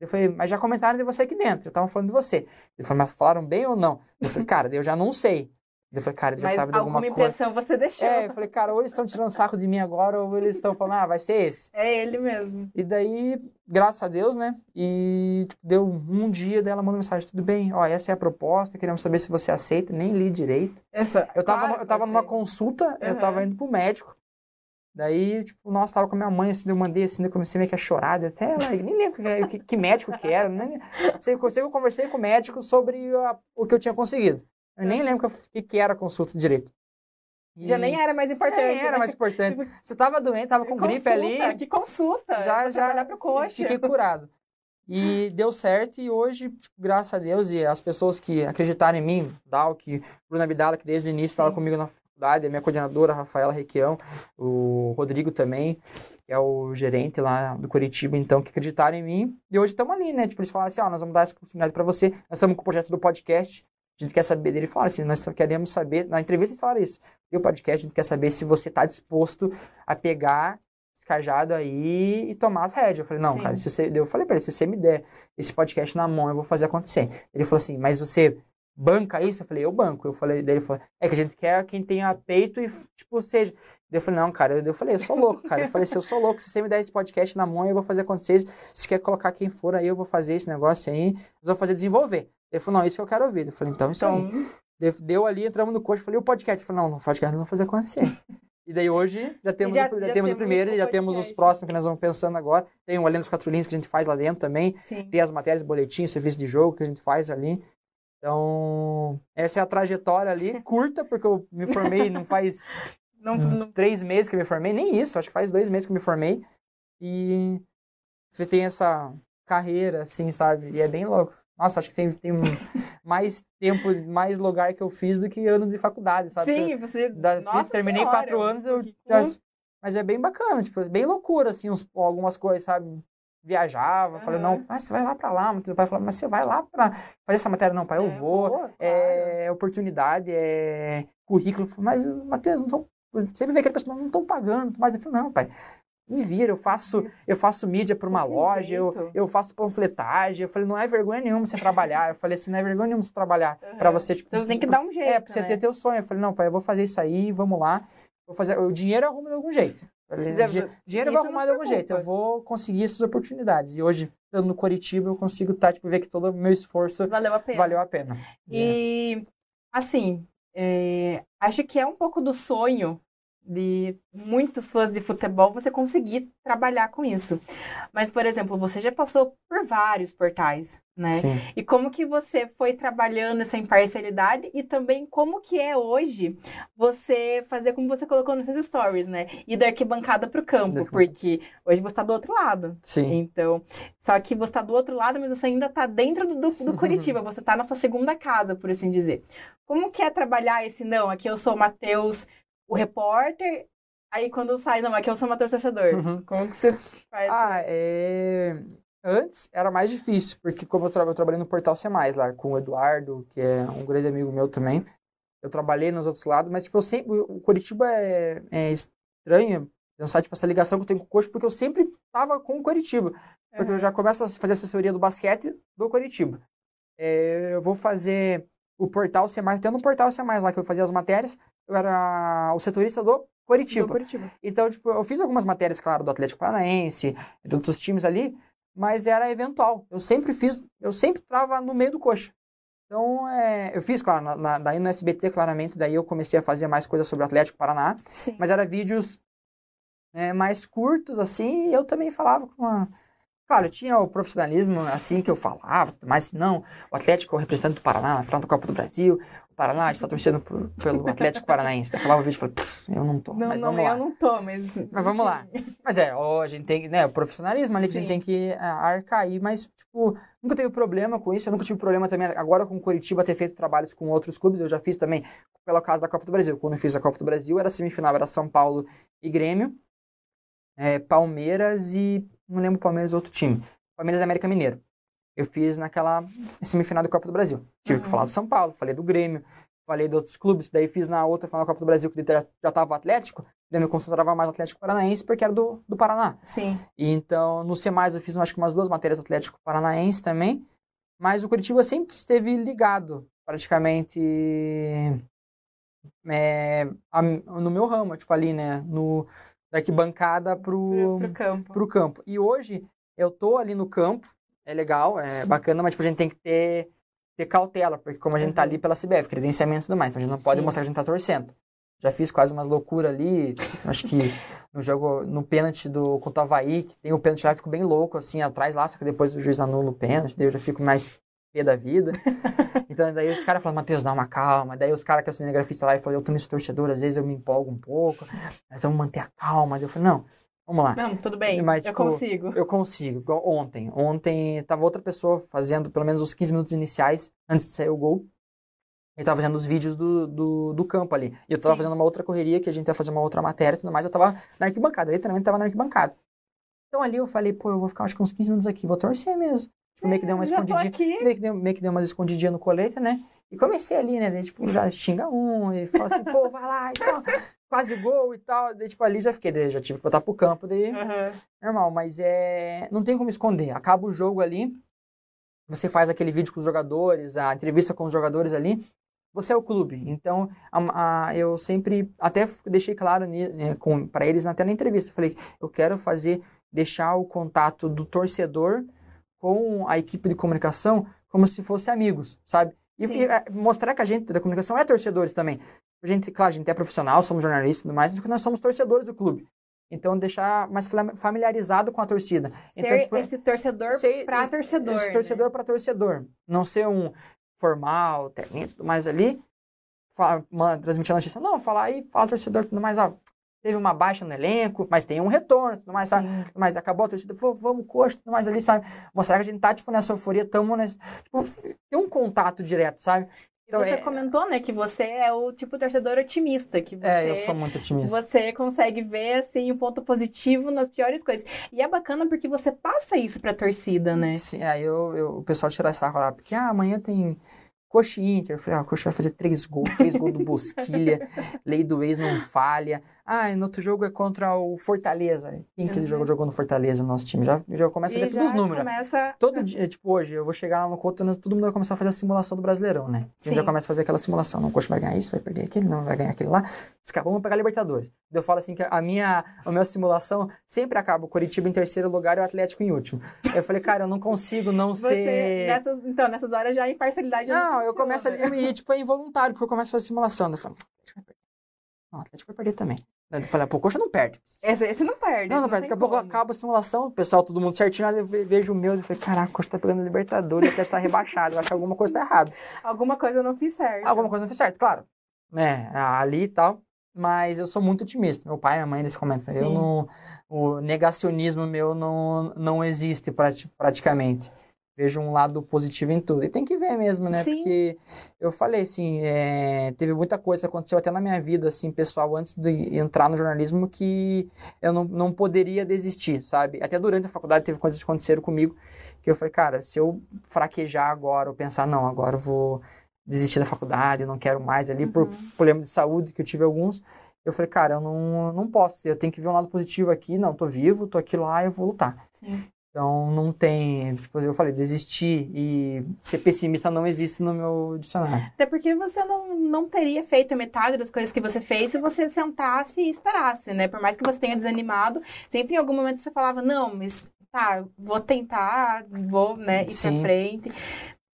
Eu falei, mas já comentaram de você aqui dentro. Eu tava falando de você. Ele falou, mas falaram bem ou não? Eu falei, cara, eu já não sei. Eu falei, cara, ele já Mas sabe de alguma alguma coisa. impressão você deixou. É, eu falei, cara, ou eles estão tirando sarro de mim agora, ou eles estão falando, ah, vai ser esse. É ele mesmo. E daí, graças a Deus, né? E tipo, deu um dia dela mandou mensagem, tudo bem, ó, essa é a proposta, queremos saber se você aceita, nem li direito. Essa, Eu tava, claro eu tava numa consulta, eu Aham. tava indo pro médico. Daí, tipo, nossa, tava com a minha mãe, assim, eu mandei, assim, eu comecei meio que a chorar, até ela, nem lembro que, que, que médico que era, nem, sei, eu eu conversei com o médico sobre a- o que eu tinha conseguido. Eu nem lembro o que, era a consulta direito. E- Já nem era mais importante. nem era né? mais importante. Você tava doente, tava com gripe Consulta, ali, Que consulta. já, já pro coxa. fiquei curado. E deu certo, e hoje, tipo, graças a Deus, e as pessoas que acreditaram em mim, Dal, que Bruna Bidala, que desde o início estava comigo na faculdade, a minha coordenadora, Rafaela Requião, o Rodrigo também, que é o gerente lá do Curitiba, então, que acreditaram em mim. E hoje estamos ali, né? Tipo, eles falaram assim, ó, nós vamos dar essa oportunidade para você. Nós estamos com o projeto do podcast, a gente quer saber dele. Falaram assim, nós só queremos saber, na entrevista eles falaram isso, e o podcast, a gente quer saber se você está disposto a pegar esse cajado aí e tomar as rédeas. Eu falei, não, Sim. cara, se você... eu falei pra ele, se você me der esse podcast na mão, eu vou fazer acontecer. Ele falou assim, mas você banca isso? Eu falei, eu banco. Eu falei, daí ele falou, é que a gente quer quem tenha peito e, tipo, seja... Daí eu falei, não, cara, eu falei, eu sou louco, cara. Eu falei, se eu sou louco, se você me der esse podcast na mão, eu vou fazer acontecer. Se quer colocar quem for aí, eu vou fazer esse negócio aí, nós vamos fazer desenvolver. Ele falou, não, isso que eu quero ouvir. Eu falei, então, isso aí. Então, Deu, deu ali, entramos no coach, falei, o podcast? Eu falei, não, no podcast nós vamos fazer acontecer. e daí hoje já temos, já- o, já já temos o temos primeiro o e já temos os próximos que nós vamos pensando agora. Tem o Além dos Quatro Linhas que a gente faz lá dentro também. sim. Tem as matérias, boletins, serviço de jogo que a gente faz ali. Então, essa é a trajetória ali, curta, porque eu me formei não faz Não, Hum. não- três meses que eu me formei, nem isso, acho que faz dois meses que eu me formei. E você tem essa carreira, assim, sabe? E é bem louco. Nossa, acho que tem, tem mais tempo, mais lugar que eu fiz do que ano de faculdade, sabe? Sim, você. Da- fiz- Nossa terminei Senhora, quatro anos, eu já- Mas é bem bacana, tipo, bem loucura, assim, uns- algumas coisas, sabe? Viajava, falei, Aham. não, ah, você vai lá pra lá. Meu pai falou, mas você vai lá pra fazer essa matéria? Não, pai, eu É, vou. boa, claro. É oportunidade, é currículo. Falei, mas, Matheus, não tão... sempre vê aquele pessoal, não estão pagando. Mas eu falei, não, pai, me vira, eu faço, eu faço mídia para uma Uhum. Que loja, eu, jeito. eu faço panfletagem. Eu falei, não é vergonha nenhuma você trabalhar. Eu falei assim, não é vergonha nenhuma você trabalhar pra Aham. você, tipo... Você tem que dar um jeito. É, pra você né? ter teu sonho. Eu falei, não, pai, eu vou fazer isso aí, vamos lá. Vou fazer... O dinheiro eu arrumo de algum jeito. Falei, Deve- "Di- dinheiro eu vou arrumar de algum jeito. Eu vou conseguir essas oportunidades. E hoje, estando no Coritiba, eu consigo tá, tipo, ver que todo o meu esforço Valeu a pena. valeu a pena. E, assim, é, acho que é um pouco do sonho de muitos fãs de futebol você conseguir trabalhar com isso. Mas, por exemplo, você já passou por vários portais, né? Sim. E como que você foi trabalhando essa imparcialidade e também como que é hoje você fazer como você colocou nos seus stories, né? Ir da arquibancada pro campo, Da arquibancada. porque hoje você está do outro lado. Sim. Então, só que você está do outro lado, mas você ainda está dentro do, do, do Curitiba, você está na sua segunda casa, por assim dizer. Como que é trabalhar esse não? Aqui eu sou o Matheus, o repórter, Aí quando sai, não, aqui eu sou uma torcedor. Uhum. Como que você faz? Ah, é... Antes era mais difícil, porque como eu, tra eu trabalhei no Portal C+, lá com o Eduardo, que é um grande amigo meu também, eu trabalhei nos outros lados, mas tipo, eu sempre... O Curitiba é, é estranho pensar, tipo, essa ligação que eu tenho com o coach, porque eu sempre tava com o Curitiba. Porque eu já começo a fazer assessoria do basquete do Curitiba. É, eu vou fazer o Portal C+, tendo um Portal C+, lá que eu fazia as matérias, eu era o setorista do Curitiba. Do. Então, tipo, eu fiz algumas matérias, claro, do Atlético Paranaense, de outros times ali, mas era eventual. Eu sempre fiz, eu sempre estava no meio do coxa. Então, é, eu fiz, claro, na, na, daí no SBT, claramente, daí eu comecei a fazer mais coisas sobre o Atlético Paraná, Sim. mas era vídeos é, mais curtos, assim, e eu também falava com uma... Claro, tinha o profissionalismo, assim, que eu falava, mas não, o Atlético é o representante do Paraná na final da Copa do Brasil, Paraná está torcendo por, pelo Atlético Paranaense. Daí falava o vídeo e falei, eu não tô, Não, mas não, vamos lá. eu não tô, mas. Mas vamos lá. Mas é, ó, a gente tem, né, o profissionalismo ali que a gente tem que ah, arcar aí, mas, tipo, nunca teve problema com isso, eu nunca tive problema também, agora com o Curitiba ter feito trabalhos com outros clubes, eu já fiz também, pelo caso da Copa do Brasil. Quando eu fiz a Copa do Brasil, era semifinal, era São Paulo e Grêmio, é, Palmeiras e, não lembro Palmeiras outro time, Palmeiras e América Mineiro. Eu fiz naquela semifinal da Copa do Brasil. Tive que Uhum. falar do São Paulo, falei do Grêmio, falei de outros clubes, daí fiz na outra final da Copa do Brasil, que já, já tava o Atlético, daí eu me concentrava mais no Atlético Paranaense, porque era do, do Paraná. Sim. E então, no C+, eu fiz acho que umas duas matérias do Atlético Paranaense também, mas o Curitiba sempre esteve ligado, praticamente, é, a- no meu ramo, tipo ali, né, no, da arquibancada Pro, pro, pro campo. pro campo. E hoje, eu tô ali no campo, é legal, é bacana, mas tipo, a gente tem que ter, ter cautela, porque como a gente tá Uhum. ali pela CBF, credenciamento e tudo mais, então a gente não pode Sim. mostrar que a gente tá torcendo. Já fiz quase umas loucuras ali, acho que no jogo, no pênalti do, contra o Havaí, que tem o pênalti lá, eu fico bem louco, assim, atrás lá, só que depois o juiz anula o pênalti, daí eu já fico mais pé da vida. Então, daí os caras falam, Matheus, dá uma calma. Daí os caras que é o cinegrafista lá, e falou, eu também sou torcedor, às vezes eu me empolgo um pouco, mas vamos manter a calma. Daí eu falei, não, vamos lá. Não, tudo bem. Mas, eu tipo, consigo. Eu consigo. Ontem. Ontem tava outra pessoa fazendo pelo menos os 15 minutos iniciais antes de sair o gol. Ele tava fazendo os vídeos do, do, do campo ali. E eu tava Sim. fazendo uma outra correria, que a gente ia fazer uma outra matéria e tudo mais. Eu tava na arquibancada, literalmente tava na arquibancada. Então ali eu falei, pô, eu vou ficar acho que uns 15 minutos aqui, vou torcer mesmo. Tipo, meio que deu uma escondidinha. Meio que, deu, meio que deu umas escondidinhas no colete, né? E comecei ali, né? Daí, tipo, já xinga um e fala assim, pô, vai lá e tal. Quase gol e tal. Daí, tipo, ali já fiquei, daí já tive que voltar pro campo, daí Aham. normal, mas é. Não tem como esconder. Acaba o jogo ali, você faz aquele vídeo com os jogadores, a entrevista com os jogadores ali. Você é o clube. Então, a- a- eu sempre até deixei claro para eles até na entrevista. Eu falei, eu quero fazer, deixar o contato do torcedor com a equipe de comunicação como se fosse amigos, sabe? E, e, é, mostrar que a gente da comunicação é torcedores também. A gente, claro, a gente é profissional, somos jornalistas e tudo mais, mas nós somos torcedores do clube. Então, deixar mais familiarizado com a torcida. Ser Então, tipo, esse torcedor esse- torcedor. Esse né? torcedor para torcedor. Não ser um formal, terninho tudo mais ali. Fala, mano, transmitir a notícia. Não, falar aí, fala torcedor tudo mais. Ó, teve uma baixa no elenco, mas tem um retorno, tudo mais, sabe? Mas acabou a torcida, "Pô, vamos, coxa, tudo mais ali, sabe? Mostrar que a gente tá, tipo, nessa euforia, tamo nesse... Tipo, tem um contato direto, sabe? Então, você é, comentou, né, que você é o tipo torcedor otimista, que você, é, eu sou muito otimista. você consegue ver, assim, o ponto positivo nas piores coisas. E é bacana porque você passa isso pra torcida, né? Sim, aí eu, eu- o pessoal tira essa lá, porque ah, amanhã tem Coxa Inter. Eu falei, ah, o Coxa vai fazer três gols, três gols do Bosquilha, lei do ex não falha. Ah, no outro jogo é contra o Fortaleza. Quem que ele Uhum. jogou, jogou no Fortaleza, no nosso time? Já, já começa a ver todos os números. começa... Todo dia, tipo, hoje, eu vou chegar lá no Couto, todo mundo vai começar a fazer a simulação do Brasileirão, né? A gente já Sim. começa a fazer aquela simulação. Não, o Coxa vai ganhar isso, vai perder aquele, não vai ganhar aquele lá. Escapou, vamos pegar a Libertadores. Eu falo assim que a minha, a minha simulação sempre acaba o Curitiba em terceiro lugar e o Atlético em último. Eu falei, cara, eu não consigo não Você, ser... nessas, então, nessas horas já a imparcialidade Não, não eu começo ali, e tipo, é involuntário, porque eu começo a fazer simulação. Eu falo. Não, o Atlético vai perder também. Daí Eu falei, pô, Coxa não perde. Esse, esse não perde. Não, não esse perde. Daqui a pouco como. acaba a simulação, o pessoal, todo mundo certinho, aí eu ve- vejo o meu e falei, caraca, Coxa tá pegando Libertadores, Atlético tá rebaixado, eu acho que alguma coisa tá errada. Alguma coisa eu não fiz certo. Alguma coisa não fez certo, claro. Né, ali e tal. Mas eu sou muito otimista. Meu pai e minha mãe, eles comentam. Eu Sim. não... O negacionismo meu não, não existe prati- praticamente. Vejo um lado positivo em tudo. E tem que ver mesmo, né? Sim. Porque eu falei assim, é, teve muita coisa que aconteceu até na minha vida, assim, pessoal, antes de entrar no jornalismo, que eu não, não poderia desistir, sabe? Até durante a faculdade teve coisas que aconteceram comigo, que eu falei, cara, se eu fraquejar agora, ou pensar, não, agora eu vou desistir da faculdade, eu não quero mais ali, por Uhum. problema de saúde, que eu tive alguns, eu falei, cara, eu não, não posso, eu tenho que ver um lado positivo aqui, não, tô vivo, tô aqui lá, eu vou lutar. Sim. Então não tem, tipo, eu falei, desistir e ser pessimista não existe no meu dicionário. Até porque você não, não teria feito metade das coisas que você fez se você sentasse e esperasse, né? Por mais que você tenha desanimado, sempre em algum momento você falava, não, mas tá, vou tentar, vou, né, ir Sim. pra frente.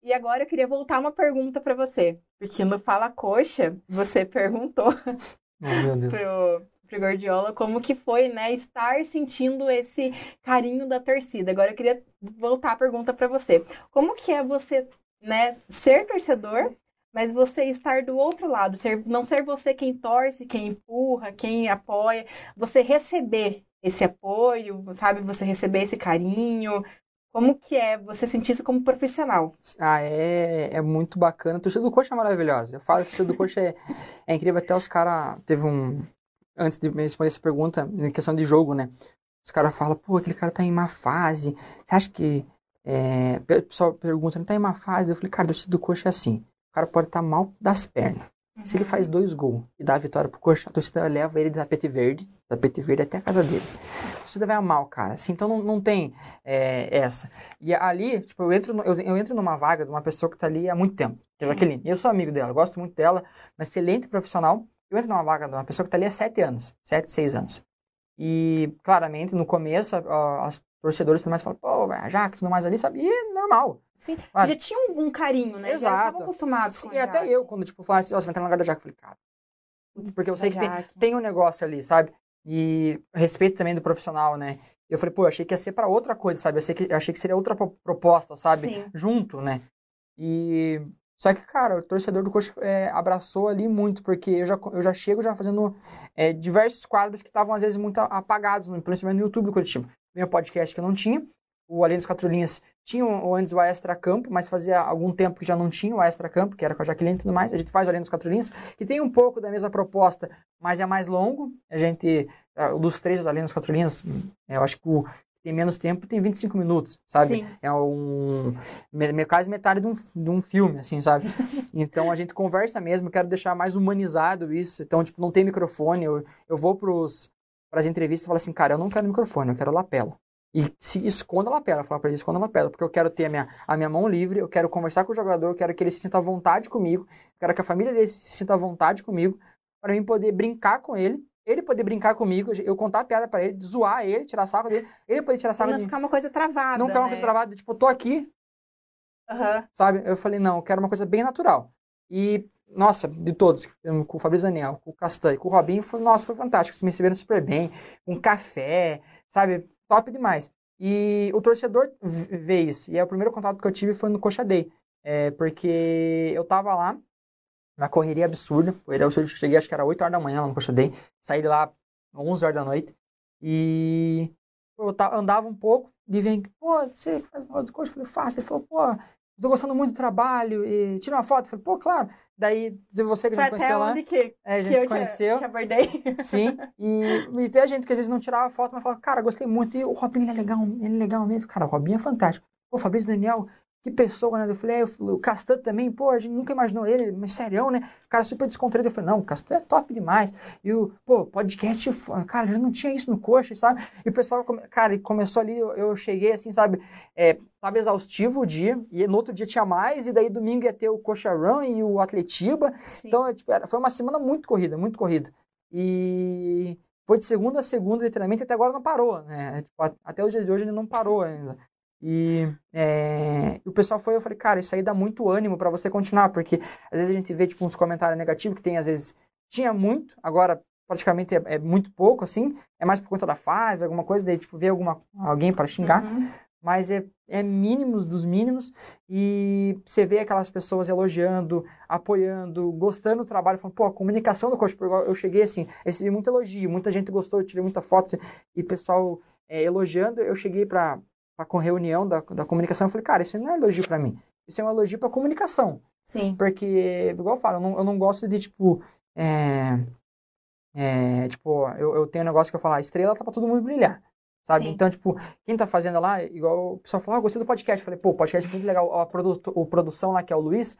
E agora eu queria voltar uma pergunta pra você. Porque no Fala Coxa, você perguntou Oh, meu Deus. pro, pro Gordiola como que foi, né, estar sentindo esse carinho da torcida. Agora eu queria voltar a pergunta para você. Como que é você, né, ser torcedor, mas você estar do outro lado, ser, não ser você quem torce, quem empurra, quem apoia, você receber esse apoio, sabe, você receber esse carinho. Como que é você sentir isso como profissional? Ah, é, é muito bacana. A torcida do Coxa é maravilhosa. Eu falo que a torcida do Coxa é, é incrível. Até os caras. Teve um. Antes de responder essa pergunta, em questão de jogo, né? Os caras falam, pô, aquele cara tá em má fase. Você acha que. É... O pessoal pergunta, não tá em má fase? Eu falei, cara, a torcida do Coxa é assim. O cara pode estar mal das pernas. Se ele faz dois gols e dá a vitória pro Coxa, a torcida leva ele de tapete verde, tapete verde até a casa dele. A torcida vai amar o cara, assim, então não, não tem é, essa. E ali, tipo, eu entro, no- eu, eu entro numa vaga de uma pessoa que tá ali há muito tempo, que é. Jaqueline. Eu sou amigo dela, gosto muito dela, uma excelente profissional. Eu entro numa vaga de uma pessoa que tá ali há sete anos, sete, seis anos. E, claramente, no começo, as torcedores tudo mais falam, pô, vai, a Jaque, tudo mais ali, sabe? E é normal. Sim, Claro. já tinha um, um carinho, né? Já Exato. estavam acostumados com E até Jaque. eu, quando, tipo, falaram assim, você vai entrar no lugar da Jaque, eu falei, cara, porque eu sei que tem, tem um negócio ali, sabe? E respeito também do profissional, né? Eu falei, pô, eu achei que ia ser pra outra coisa, sabe? Eu, sei que, eu achei que seria outra pro- proposta, sabe? Sim. Junto, né? E. Só que, cara, o torcedor do Coxa é, abraçou ali muito, porque eu já, eu já chego já fazendo é, diversos quadros que estavam, às vezes, muito apagados, no- principalmente no YouTube do Curitiba. Meu podcast que eu não tinha, o Além das Quatro Linhas tinha o- antes o Extra Campo, mas fazia algum tempo que já não tinha o Extra Campo, que era com a Jaqueline e tudo mais. A gente faz o Além das Quatro Linhas, que tem um pouco da mesma proposta, mas é mais longo. A gente, o dos três, Além das Quatro Linhas, eu acho que o tem menos tempo tem 25 minutos, sabe? Sim. É um. quase metade de um, de um filme, assim, sabe? Então a gente conversa mesmo, quero deixar mais humanizado isso. Então, tipo, não tem microfone. Eu, eu vou pros, pras entrevistas e falo assim, cara, eu não quero microfone, eu quero lapela. E se esconda a lapela, fala pra eles, esconda a lapela, porque eu quero ter a minha, a minha mão livre, eu quero conversar com o jogador, eu quero que ele se sinta à vontade comigo, eu quero que a família dele se sinta à vontade comigo, para mim poder brincar com ele, ele poder brincar comigo, eu contar a piada pra ele, zoar ele, tirar sarro dele, ele poder tirar sarro não de mim. ficar uma coisa travada. Não ficar uma né? coisa travada, tipo, eu tô aqui, Aham. sabe? Eu falei, não, eu quero uma coisa bem natural. E, nossa, de todos, com o Fabrício Daniel, com o Castanho, com o Robinho, foi, nossa, foi fantástico. Vocês me receberam super bem, com café, sabe? Top demais. E o torcedor vê isso. E é o primeiro contato que eu tive foi no Coxa Day. É, porque eu tava lá, na correria absurda. Eu cheguei, acho que era 8 horas da manhã lá no Day. Saí de lá 11 horas da noite. E eu andava um pouco, e vem, pô, você faz o do coach? Eu falei, faço. Ele falou, pô, tô gostando muito do trabalho, e tira uma foto. Eu falei, pô, claro. Daí, você que a Foi até conheceu lá, que, é, a gente se te- conheceu. te abordei. Sim, e, e tem a gente que às vezes não tirava foto, mas falava, cara, gostei muito, e o Robinho ele é legal, ele é legal mesmo, cara, o Robinho é fantástico. Pô, Fabrício Daniel, que pessoa, né? Eu falei, é, o Castan também, pô, a gente nunca imaginou ele, mas serião, né? Cara, super descontraído. Eu falei, não, o Castan é top demais. E o, pô, podcast, cara, já não tinha isso no coxa, sabe? E o pessoal, cara, começou ali, eu, eu cheguei assim, sabe? É, tava exaustivo o dia, e no outro dia tinha mais, e daí domingo ia ter o Coxa Run e o Atletiba. Sim. Então, tipo, era- foi uma semana muito corrida, muito corrida. E foi de segunda a segunda, literalmente, até agora não parou, né? Tipo, até o dia de hoje ele não parou ainda. E é, o pessoal foi, eu falei, cara, isso aí dá muito ânimo pra você continuar, porque às vezes a gente vê, tipo, uns comentários negativos que tem, às vezes, tinha muito, agora praticamente é, é muito pouco, assim, é mais por conta da fase, alguma coisa, daí, tipo, ver alguma, alguém para xingar, Uhum. mas é, é mínimos dos mínimos e você vê aquelas pessoas elogiando, apoiando, gostando do trabalho, falando, pô, a comunicação do coach, eu cheguei assim, recebi muito elogio, muita gente gostou, eu tirei muita foto e o pessoal é, elogiando, eu cheguei pra, pra reunião da, da comunicação, eu falei, cara, isso não é elogio pra mim. Isso é um elogio pra comunicação. Sim. Porque, igual eu falo, eu não, eu não gosto de, tipo, é, é, tipo, eu, eu tenho um negócio que eu falo, a estrela tá pra todo mundo brilhar. Sabe? Sim. Então, tipo, quem tá fazendo lá, igual o pessoal falou, ah, gostei do podcast. Eu falei, pô, o podcast é muito legal. A produto, o produção lá, que é o Luiz,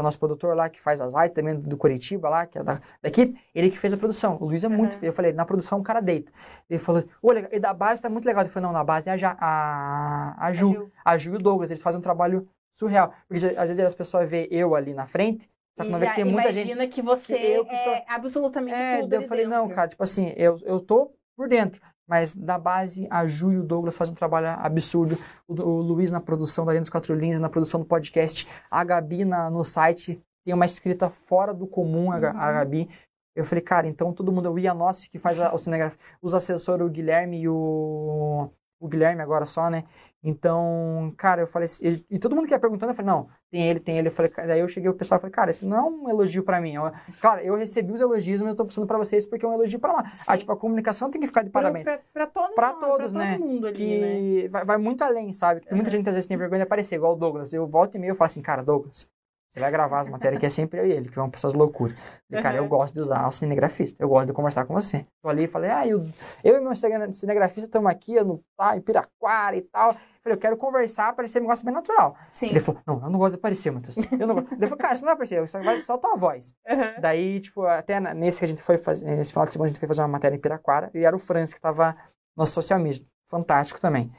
é o nosso produtor lá, que faz as artes também do Curitiba lá, que é da, da equipe, ele que fez a produção. O Luiz é muito. Uhum. Eu falei, na produção o cara deita. Ele falou, legal, e da base tá muito legal. Ele falou, não, na base é a, Ja- a, a Ju. Ju. A Ju e o Douglas, eles fazem um trabalho surreal. Porque às vezes as pessoas veem eu ali na frente, só que não vê que tem muita gente. imagina que você que eu que é absolutamente É, tudo eu falei, não, dentro. cara, tipo assim, eu, eu tô por dentro. Mas na base, a Ju e o Douglas fazem um trabalho absurdo. O, o Luiz na produção da Arena dos Quatro Linhas, na produção do podcast. A Gabi na, no site tem uma escrita fora do comum, a, a Uhum. Gabi. Eu falei, cara, então todo mundo, o Ianossi que faz a, o cinegrafia, os assessores, o Guilherme e o Guilherme agora só, né? Então, cara, eu falei, assim, e, todo mundo que ia perguntando, eu falei, não, tem ele, tem ele. Eu falei, daí eu cheguei o pessoal e falei, cara, isso não é um elogio pra mim. Eu- Cara, eu recebi os elogios, mas eu tô passando pra vocês porque é um elogio pra lá. Sim. Ah, tipo, a comunicação tem que ficar de parabéns. Pra, pra todos Pra nós, todos, pra né? todo mundo ali, né? que vai, vai muito além, sabe? Tem muita gente que às vezes tem vergonha de aparecer, igual o Douglas. Eu volto e meio e falo assim, cara, Douglas, você vai gravar as matérias que é sempre eu e ele, que vão pra essas loucuras. Cara, eu gosto de usar o cinegrafista, eu gosto de conversar com você. Tô ali e falei, ah, eu, eu e meu cine- cinegrafista estamos aqui no tá, em Piraquara e tal. Falei, eu quero conversar, parecer um negócio bem natural. Sim. Ele falou, não, eu não gosto de aparecer, Matheus. Eu não gosto. Ele falou, cara, você não vai aparecer, só vai só a tua voz. Uhum. Daí, tipo, até nesse que a gente foi fazer, nesse final de semana a gente foi fazer uma matéria em Piraquara, e era o Franz que tava no social media. Fantástico também.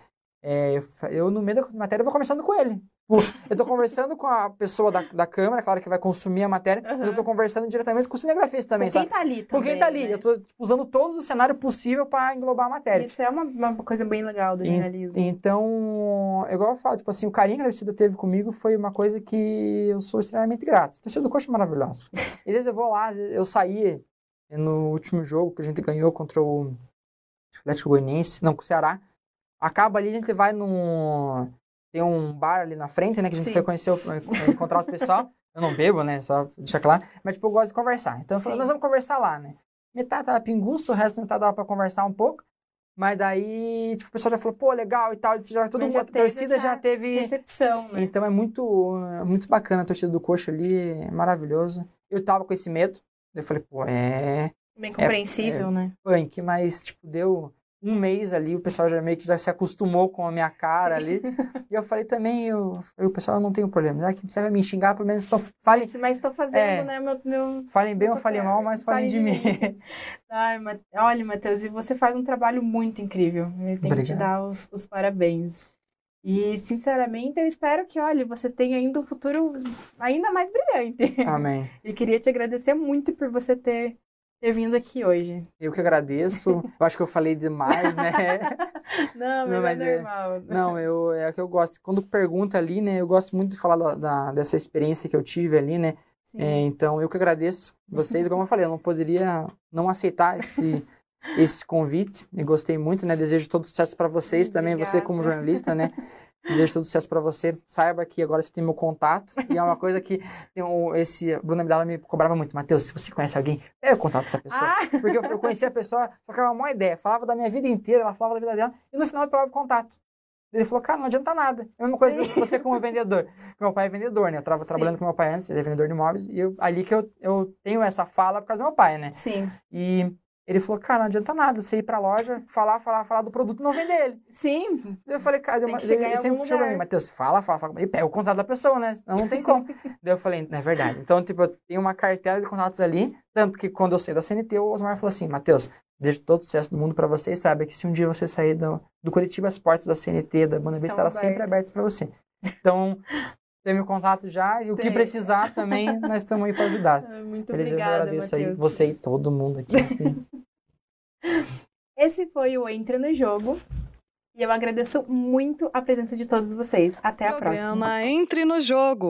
É, eu, eu, no meio da matéria, eu vou conversando com ele. Tipo, Eu tô conversando com a pessoa da, da câmera, claro que vai consumir a matéria, mas eu tô conversando diretamente com o cinegrafista também, Com quem sabe? tá ali Com também, quem tá ali. né? Eu tô tipo, usando todos os cenários possíveis pra englobar a matéria. Isso é uma, uma coisa bem legal do jornalismo. Então, igual eu falo, tipo assim, o carinho que a torcida teve comigo foi uma coisa que eu sou extremamente grato. A torcida do Coxa é maravilhosa. Às vezes eu vou lá, eu saí no último jogo que a gente ganhou contra o Atlético Goianiense, não, com o Ceará. Acaba ali, a gente vai num... Tem um bar ali na frente, né, que a gente Sim. foi conhecer, encontrar os pessoal. Eu não bebo, né, só deixar claro. Mas, tipo, eu gosto de conversar. Então, eu falei, nós vamos conversar lá, né. Metade tava pinguço, o resto metade dava pra conversar um pouco. Mas daí, tipo, o pessoal já falou, pô, legal e tal. e Já, todo mundo, já a torcida já teve. Recepção, né? Então é muito, muito bacana a torcida do Coxa ali, é maravilhoso. Eu tava com esse medo. Eu falei, pô, é Bem compreensível, né? punk, mas, tipo, deu um mês ali, o pessoal já meio que já se acostumou com a minha cara ali. e eu falei também, eu, eu, o pessoal, eu não tenho problema. Ah, que você vai me xingar, pelo menos então, falem, Mas- estou fazendo, É. né, meu... meu... falem bem ou falem mal, mas falem de mim. Ai, Ma- olha, Matheus, você faz um trabalho muito incrível. Eu tenho que te dar os, os parabéns. E, sinceramente, eu espero que, olha, você tenha ainda um futuro ainda mais brilhante. Amém. E queria te agradecer muito por você ter, ter vindo aqui hoje. Eu que agradeço. Eu acho que eu falei demais, né? Não, Não, mas, mas é é- normal. Não, eu, é que eu gosto. Quando pergunta ali, né? Eu gosto muito de falar da, da- dessa experiência que eu tive ali, né? É, então, eu que agradeço vocês. Como eu falei, eu não poderia não aceitar esse, esse convite. E gostei muito, né? Desejo todo sucesso para vocês também, você Obrigada. como jornalista, né? Desejo todo sucesso para você. Saiba que agora você tem meu contato. E é uma coisa que um, esse Bruno Abdala me cobrava muito. Matheus, se você conhece alguém, é o contato dessa pessoa. Ah, Porque eu, eu conhecia a pessoa, só que era uma ideia. Falava da minha vida inteira, ela falava da vida dela, e no final eu pegava o contato. Ele falou, cara, não adianta nada. É a mesma coisa Sim. que você como vendedor. Meu pai é vendedor, né? Eu tava Sim. trabalhando com meu pai antes, ele é vendedor de imóveis, e eu, ali que eu, eu tenho essa fala por causa do meu pai, né? sim. E ele falou, cara, não adianta nada você ir pra loja, falar, falar, falar do produto e não vender ele. Sim, eu falei, cara, chegar em ele sempre chegou pra mim. Matheus, fala, fala, fala. E pega o contato da pessoa, né? Senão não tem como. Daí eu falei, não é verdade. Então, tipo, eu tenho uma cartela de contatos ali, tanto que quando eu saí da CNT, o Osmar falou assim, Matheus, desejo todo o sucesso do mundo pra você e saiba que se um dia você sair do, do Curitiba, as portas da CNT, da Banda Vista, estarão sempre abertas. abertas pra você. Então, tem meu contato já, e o que Tem. precisar também, nós estamos aí pra ajudar. Ah, muito Beleza, eu obrigada, agradeço aí Matheus. você e todo mundo aqui. Esse foi o Entre no Jogo. E eu agradeço muito a presença de todos vocês. Até a próxima. Programa Entre no Jogo.